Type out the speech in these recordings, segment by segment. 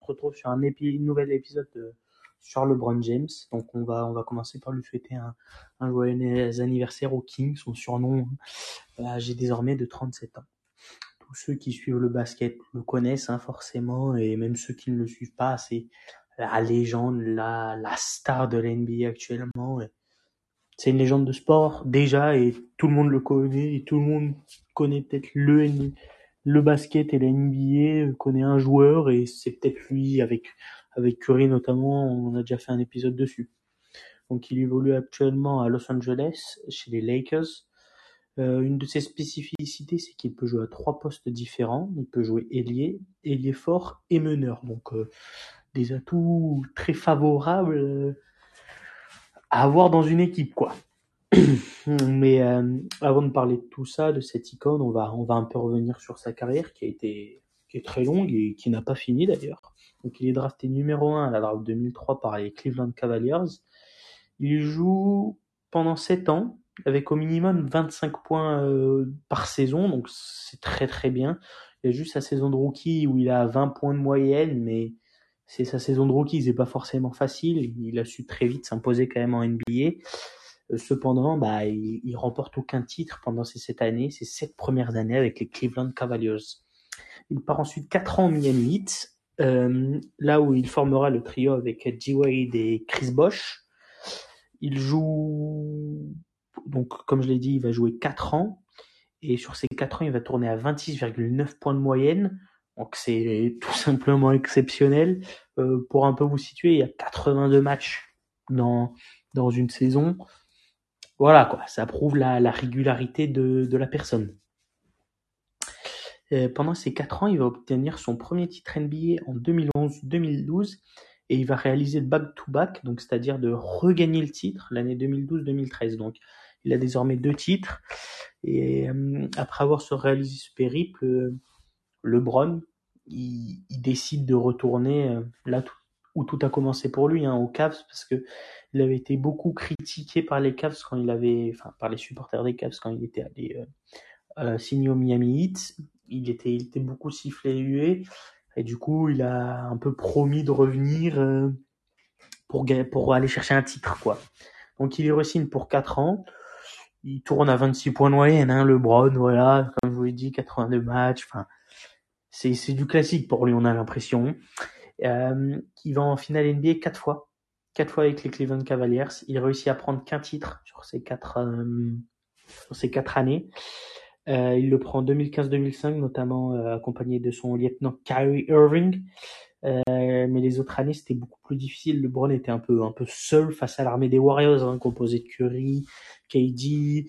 retrouve sur un nouvel épisode de, sur LeBron James. Donc on va, on va commencer par lui souhaiter un, joyeux anniversaire au King, son surnom euh, âgé désormais de 37 ans. Tous ceux qui suivent le basket le connaissent hein, forcément, et même ceux qui ne le suivent pas, c'est la légende, la, star de la NBA actuellement. C'est une légende de sport déjà, et tout le monde le connaît, et tout le monde connaît peut-être le, le basket et la NBA, connaît un joueur, et c'est peut-être lui avec, avec Curry notamment, on a déjà fait un épisode dessus. Donc il évolue actuellement à Los Angeles, chez les Lakers. Euh, une de ses spécificités, c'est qu'il peut jouer à trois postes différents. Il peut jouer ailier, ailier fort et meneur. Donc euh, des atouts très favorables euh, à avoir dans une équipe, quoi. Mais euh, avant de parler de tout ça, de cette icône, on va, on va un peu revenir sur sa carrière qui a été qui est très longue et qui n'a pas fini d'ailleurs. Donc il est drafté numéro 1 à la draft 2003 par les Cleveland Cavaliers. Il joue pendant 7 ans avec au minimum 25 points euh, par saison, donc c'est très très bien. Il y a juste sa saison de rookie où il a 20 points de moyenne, mais c'est sa saison de rookie, c'est pas forcément facile. Il a su très vite s'imposer quand même en NBA. Euh, Cependant, bah, il, il remporte aucun titre pendant ces sept années, ces sept premières années avec les Cleveland Cavaliers. Il part ensuite quatre ans au Miami Heat, euh, là où il formera le trio avec G. Wade et Chris Bosh. Il joue, donc comme je l'ai dit, il va jouer quatre ans. Et sur ces quatre ans, il va tourner à 26,9 points de moyenne. Donc c'est tout simplement exceptionnel. Euh, pour un peu vous situer, il y a 82 matchs dans, dans une saison. Voilà quoi, ça prouve la, la régularité de, la personne. Euh, pendant ces quatre ans, il va obtenir son premier titre NBA en 2011-2012 et il va réaliser le back-to-back, donc c'est-à-dire de regagner le titre l'année 2012-2013. Donc il a désormais deux titres et euh, après avoir réalisé ce périple, euh, LeBron, il, décide de retourner là tout- où tout a commencé pour lui, hein, aux Cavs, parce que il avait été beaucoup critiqué par les Cavs quand il avait, enfin par les supporters des Cavs quand il était allé euh, euh, signer au Miami Heat. Il était, il était beaucoup sifflé et hué, et du coup il a un peu promis de revenir euh, pour pour aller chercher un titre quoi. Donc il y re-signe pour 4 ans. Il tourne à 26 points de moyenne, hein, LeBron, voilà, comme je vous l'ai dit, 82 matchs, enfin c'est c'est du classique pour lui, on a l'impression. Euh, il va en finale NBA quatre fois, quatre fois avec les Cleveland Cavaliers. Il réussit à prendre qu'un titre sur ces quatre euh, sur ces quatre années. Euh, il le prend en 2015-2005, notamment accompagné de son lieutenant Kyrie Irving. Mais les autres années, c'était beaucoup plus difficile. LeBron était un peu un peu seul face à l'armée des Warriors, hein, composée de Curry, KD,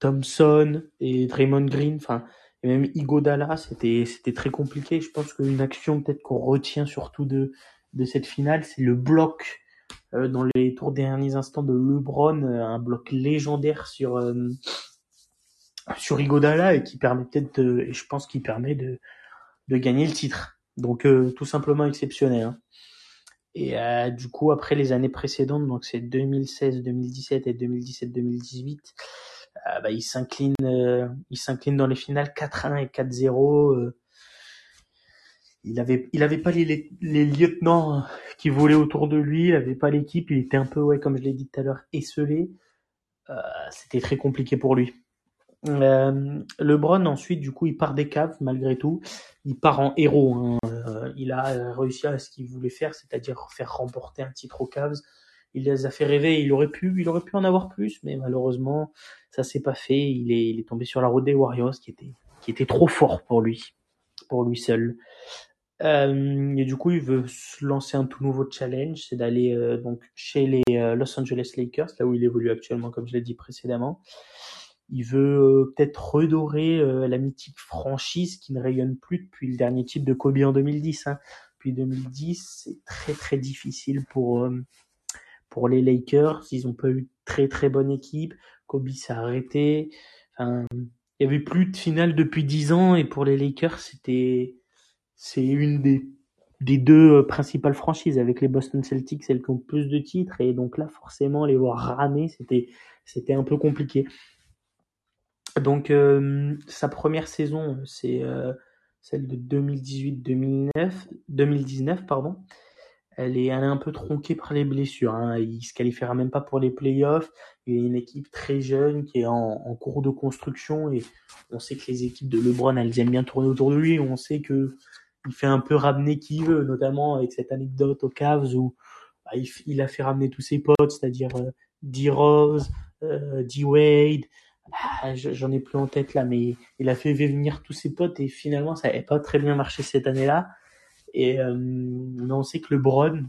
Thompson et Draymond Green. Enfin, et même Igodala, c'était c'était très compliqué. Je pense qu'une action peut-être qu'on retient surtout de de cette finale, c'est le bloc euh, dans les tours derniers instants de LeBron, euh, un bloc légendaire sur euh, sur Igodala et qui permet peut-être et je pense qu'il permet de de gagner le titre. Donc euh, tout simplement exceptionnel. hein. Et euh, du coup, après les années précédentes, donc c'est 2016, 2017 et 2017, 2018, euh, bah, il s'incline, euh, il s'incline dans les finales 4-1 et 4-0. euh. il avait, il pas les, lieutenants qui volaient autour de lui, il avait pas l'équipe, il était un peu, ouais, comme je l'ai dit tout à l'heure, esselé. C'était très compliqué pour lui. LeBron ensuite, du coup, il part des caves malgré tout. Il part en héros. hein. Il a réussi à ce qu'il voulait faire, c'est-à-dire faire remporter un titre aux Cavs. Il les a fait rêver. Il aurait pu, il aurait pu en avoir plus, mais malheureusement, ça s'est pas fait. Il est, tombé sur la route des Warriors, qui était, trop fort pour lui, pour lui seul. Euh, et du coup, il veut se lancer un tout nouveau challenge, c'est d'aller euh, donc chez les euh, Los Angeles Lakers, là où il évolue actuellement, comme je l'ai dit précédemment. Il veut peut-être redorer la mythique franchise qui ne rayonne plus depuis le dernier titre de Kobe en 2010. Hein. Depuis 2010, c'est très très difficile pour les Lakers. Ils ont pas eu très très bonne équipe. Kobe s'est arrêté. Il y avait plus de finale depuis 10 ans et pour les Lakers, c'était une des des deux euh, principales franchises avec les Boston Celtics, celles qui ont plus de titres et donc là forcément les voir ramer, c'était c'était un peu compliqué. Donc euh, sa première saison, c'est euh, celle de 2018-2009, 2019, pardon. Elle est, elle est un peu tronquée par les blessures. Hein. Il se qualifiera même pas pour les playoffs. Il y a une équipe très jeune qui est en, en, cours de construction et on sait que les équipes de LeBron, elles aiment bien tourner autour de lui. On sait que il fait un peu ramener qui veut, notamment avec cette anecdote aux Cavs où bah, il, il, a fait ramener tous ses potes, c'est-à-dire euh, D. Rose, euh, D. Wade. Ah, J'en ai plus en tête là, mais il a fait venir tous ses potes et finalement ça n'avait pas très bien marché cette année-là. Et euh, on sait que le Bron,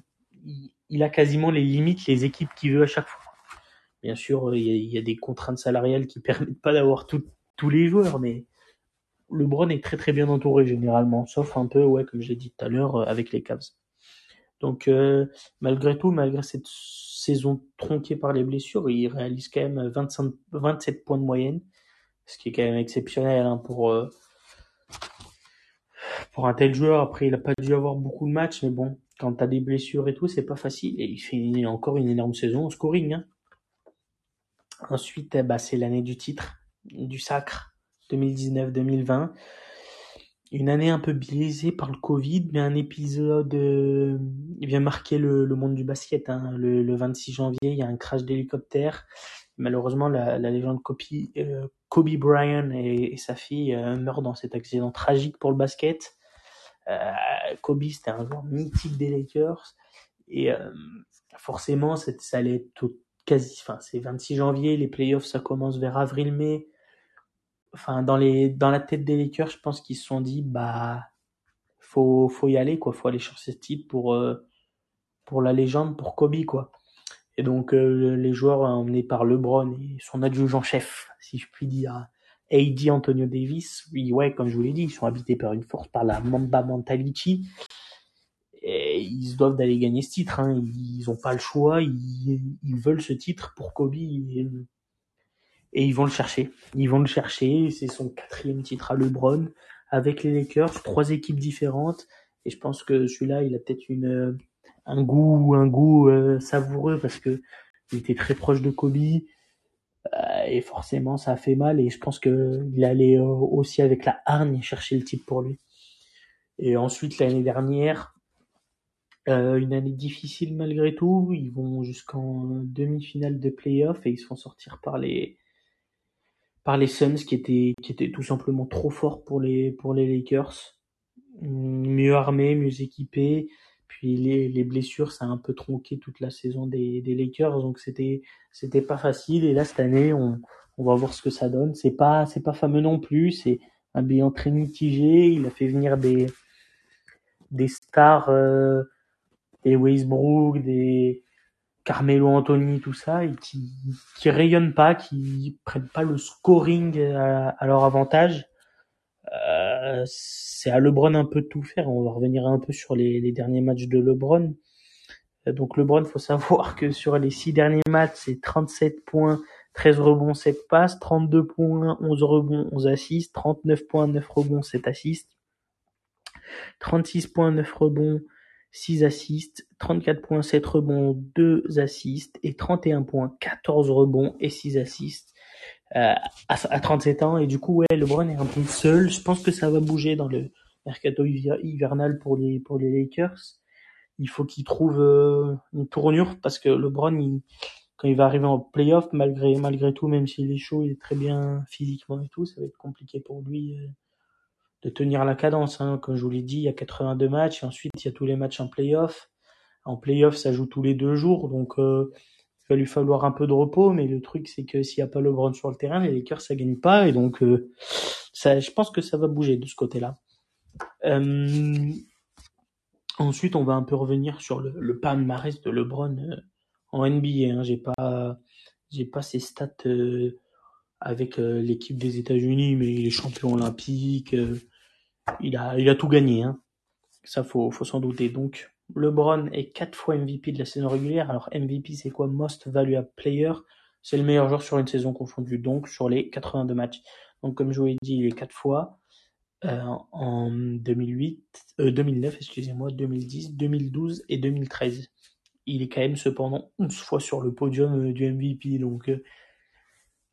il, il, a quasiment les limites, les équipes qu'il veut à chaque fois. Bien sûr, il y, a, il y a des contraintes salariales qui permettent pas d'avoir tous les joueurs, mais le Bron est très très bien entouré généralement, sauf un peu, ouais, comme j'ai dit tout à l'heure, euh, avec les Cavs. Donc euh, malgré tout, malgré cette saison tronquée par les blessures, il réalise quand même 25, 27 points de moyenne, ce qui est quand même exceptionnel hein, pour euh, pour un tel joueur. Après, il a pas dû avoir beaucoup de matchs, mais bon, quand t'as des blessures et tout, c'est pas facile. Et il fait encore une énorme saison au scoring. Hein. Ensuite, bah, c'est l'année du titre, du sacre, 2019-2020 une année un peu biaisée par le Covid, mais un épisode euh, vient marquer le, monde du basket. Hein. Le, le, 26 janvier, il y a un crash d'hélicoptère. Malheureusement, la, légende Kobe, euh, Kobe Bryant et, et sa fille euh, meurent dans cet accident tragique pour le basket. Euh, Kobe, c'était un joueur mythique des Lakers. Et euh, forcément, ça allait être tout, quasi... Enfin, c'est 26 janvier, les playoffs, ça commence vers avril-mai enfin dans les dans la tête des Lakers, je pense qu'ils se sont dit bah faut faut y aller quoi, faut aller chercher ce titre pour euh, pour la légende, pour Kobe quoi. Et donc euh, les joueurs emmenés par LeBron et son adjudant chef, si je puis dire, AD Antonio Davis, oui ouais comme je vous l'ai dit, ils sont habités par une force, par la Mamba mentality. Et ils doivent d'aller gagner ce titre, hein. ils ont pas le choix, ils, veulent ce titre pour Kobe. Et, ils vont le chercher. Ils vont le chercher. C'est son quatrième titre à LeBron avec les Lakers, trois équipes différentes. Et je pense que celui-là, il a peut-être une un goût un goût euh, savoureux parce que il était très proche de Kobe euh, et forcément ça a fait mal. Et je pense que il allait euh, aussi avec la hargne chercher le titre pour lui. Et ensuite l'année dernière, euh, une année difficile malgré tout. Ils vont jusqu'en demi-finale de playoff et ils se font sortir par les par les Suns qui étaient qui étaient tout simplement trop forts pour les Lakers mieux armés mieux équipés puis les, les blessures ça a un peu tronqué toute la saison des, des Lakers donc c'était c'était pas facile. Et là cette année on on va voir ce que ça donne. C'est pas c'est pas fameux non plus. C'est un bilan très mitigé. Il a fait venir des des stars euh, des Westbrook des Carmelo Anthony, tout ça, et qui, qui rayonnent pas, qui prennent pas le scoring à, à leur avantage. C'est à LeBron un peu de tout faire. On va revenir un peu sur les, les derniers matchs de LeBron. Euh, donc LeBron, faut savoir que sur les six derniers matchs, c'est 37 points, 13 rebonds, 7 passes, 32 points, 11 rebonds, 11 assists, 39 points, 9 rebonds, 7 assists, 36 points, 9 rebonds, 6 assists, 34 points, 7 rebonds, 2 assists et 31 points, 14 rebonds et 6 assists à, à, 37 ans. Et du coup, ouais, LeBron est un peu seul. Je pense que ça va bouger dans le mercato hivernal pour les, pour les Lakers. Il faut qu'il trouve euh, une tournure parce que LeBron, il, quand il va arriver en playoff, malgré, malgré tout, même s'il est chaud, il est très bien physiquement et tout, ça va être compliqué pour lui. Euh, de tenir la cadence. Hein. Comme je vous l'ai dit, il y a 82 matchs et ensuite il y a tous les matchs en playoff. En playoff, ça joue tous les deux jours, donc euh, il va lui falloir un peu de repos. Mais le truc, c'est que s'il n'y a pas LeBron sur le terrain, les Lakers ça gagne pas et donc euh, ça, je pense que ça va bouger de ce côté-là. Euh, ensuite, on va un peu revenir sur le, le palmarès de LeBron euh, en NBA. Hein. J'ai pas, j'ai pas ses stats euh, avec l'équipe des États-Unis, mais il est champion olympique il a, il a tout gagné. Hein. Ça, faut, faut s'en douter. Donc, LeBron est quatre fois MVP de la saison régulière. Alors, MVP, c'est quoi? Most Valuable Player. C'est le meilleur joueur sur une saison confondue, donc sur les 82 matchs. Donc, comme je vous l'ai dit, il est quatre fois. Euh, en 2008, euh, 2009, excusez-moi, 2010, 2012 et 2013. Il est quand même cependant 11 fois sur le podium euh, du MVP. Donc, euh,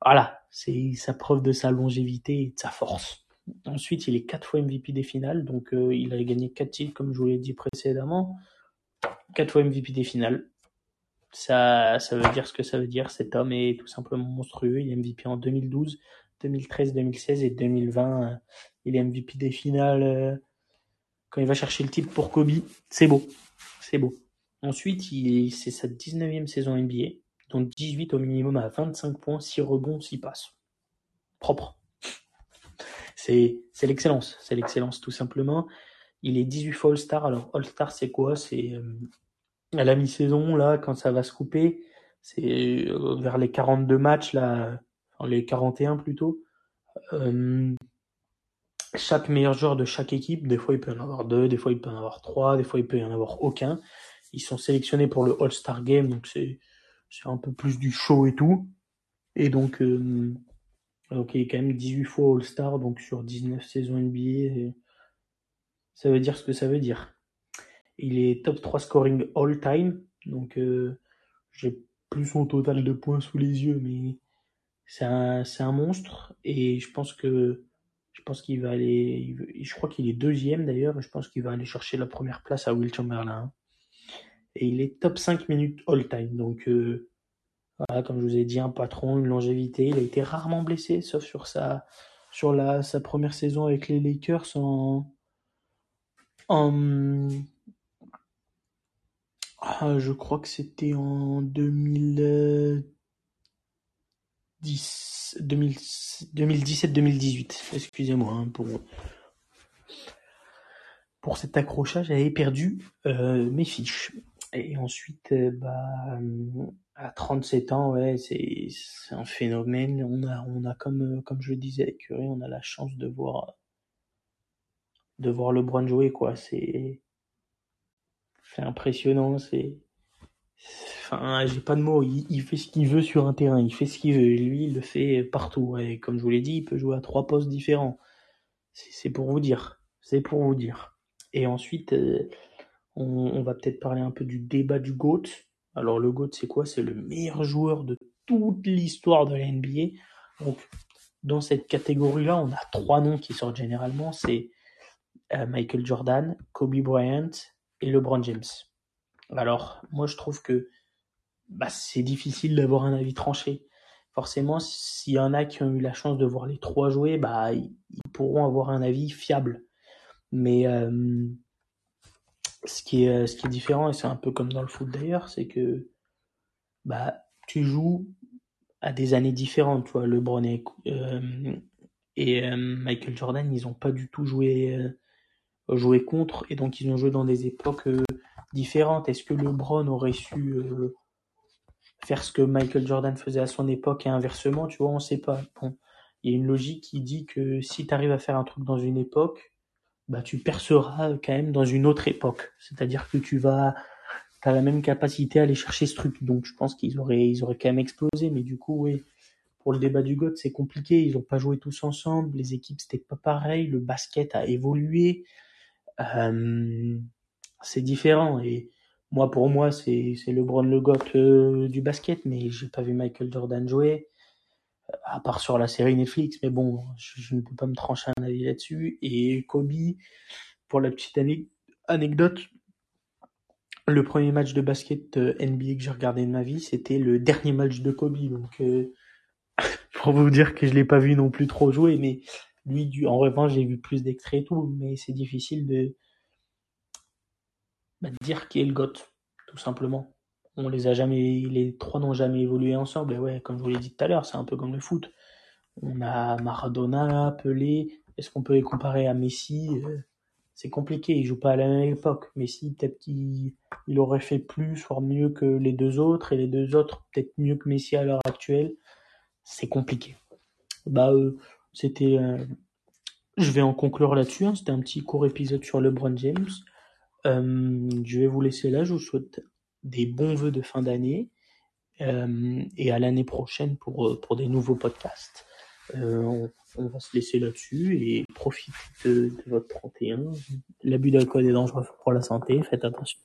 voilà, c'est sa preuve de sa longévité et de sa force. Ensuite, il est quatre fois MVP des finales, donc euh, il a gagné quatre titres, comme je vous l'ai dit précédemment. Quatre fois MVP des finales. Ça, ça veut dire ce que ça veut dire. Cet homme est tout simplement monstrueux. Il est MVP en 2012, 2013, 2016 et 2020. Il est MVP des finales euh, quand il va chercher le titre pour Kobe. C'est beau. C'est beau. Ensuite, c'est sa 19e saison NBA, donc 18 au minimum à 25 points, 6 rebonds, 6 passes. Propre. C'est l'excellence. C'est l'excellence tout simplement. Il est 18 fois All-Star. Alors All-Star c'est quoi? C'est euh, à la mi-saison, là, quand ça va se couper. C'est euh, vers les 42 matchs, là, enfin, les 41 plutôt. Euh, chaque meilleur joueur de chaque équipe, des fois il peut en avoir deux, des fois il peut en avoir trois, des fois il peut y en avoir aucun. Ils sont sélectionnés pour le All-Star Game, donc c'est un peu plus du show et tout. Et donc, donc il est quand même 18 fois All-Star, donc sur 19 saisons NBA. ça veut dire ce que ça veut dire. Il est top 3 scoring all-time, donc euh, j'ai plus son total de points sous les yeux, mais c'est un, un monstre. Et je pense que je pense qu'il va aller. Je crois qu'il est deuxième d'ailleurs. Je pense qu'il va aller chercher la première place à Will Chamberlain. Et il est top 5 minutes all-time. Donc, euh, voilà, comme je vous ai dit, un patron, une longévité. Il a été rarement blessé, sauf sur sa, première saison avec les Lakers en. ah, je crois que c'était en 2010. 2017-2018, excusez-moi hein, pour, pour cet accrochage, j'avais perdu euh, mes fiches. Et ensuite, euh, bah, à 37 ans, ouais, c'est, un phénomène. On a, on a comme, comme je le disais avec Curry, on a la chance de voir, de voir LeBron jouer, quoi. C'est, c'est impressionnant, c'est, Enfin, j'ai pas de mots. Il, fait ce qu'il veut sur un terrain. Il fait ce qu'il veut. Lui, il le fait partout. Et comme je vous l'ai dit, il peut jouer à trois postes différents. C'est pour vous dire. C'est pour vous dire. Et ensuite, euh, on, va peut-être parler un peu du débat du GOAT. Alors, le GOAT, c'est quoi? C'est le meilleur joueur de toute l'histoire de la NBA. Donc, dans cette catégorie-là, on a trois noms qui sortent généralement. C'est euh, Michael Jordan, Kobe Bryant et LeBron James. Alors, moi, je trouve que bah, c'est difficile d'avoir un avis tranché. Forcément, s'il y en a qui ont eu la chance de voir les trois jouer, bah, ils pourront avoir un avis fiable. Mais euh, ce, qui est, ce qui est différent, et c'est un peu comme dans le foot d'ailleurs, c'est que bah, tu joues à des années différentes. Tu vois, LeBron et, euh, et euh, Michael Jordan, ils n'ont pas du tout joué, joué contre, et donc ils ont joué dans des époques différentes. Est-ce que LeBron aurait su euh, faire ce que Michael Jordan faisait à son époque et inversement Tu vois, on sait pas. Bon, il y a une logique qui dit que si tu arrives à faire un truc dans une époque, bah tu perceras quand même dans une autre époque. C'est-à-dire que tu vas as la même capacité à aller chercher ce truc. Donc je pense qu'ils auraient ils auraient quand même explosé, mais du coup oui. Pour le débat du GOAT, c'est compliqué. Ils n'ont pas joué tous ensemble. Les équipes, c'était pas pareil. Le basket a évolué. Euh, c'est différent. Et moi, pour moi, c'est LeBron le GOAT euh, du basket, mais j'ai pas vu Michael Jordan jouer, à part sur la série Netflix. Mais bon, je, ne peux pas me trancher un avis là-dessus. Et Kobe, pour la petite anecdote, le premier match de basket euh, NBA que j'ai regardé de ma vie, c'était le dernier match de Kobe. Donc, euh, pour vous dire que je l'ai pas vu non plus trop jouer, mais lui, en revanche, j'ai vu plus d'extraits et tout, mais c'est difficile de, bah, dire qui est le GOAT, tout simplement. On les a jamais, les trois n'ont jamais évolué ensemble. Et ouais, comme je vous l'ai dit tout à l'heure, c'est un peu comme le foot. On a Maradona, Pelé. Est-ce qu'on peut les comparer à Messi? Euh, C'est compliqué. Ils jouent pas à la même époque. Messi, peut-être qu'il il aurait fait plus, voire mieux que les deux autres, et les deux autres peut-être mieux que Messi à l'heure actuelle. C'est compliqué. Bah, euh, c'était. Euh, je vais en conclure là-dessus. Hein. C'était un petit court épisode sur LeBron James. Je vais vous laisser là. Je vous souhaite des bons vœux de fin d'année euh, et à l'année prochaine pour, euh, pour des nouveaux podcasts. On, on, va se laisser là-dessus et profitez de, de votre 31. L'abus d'alcool est dangereux pour la santé. Faites attention.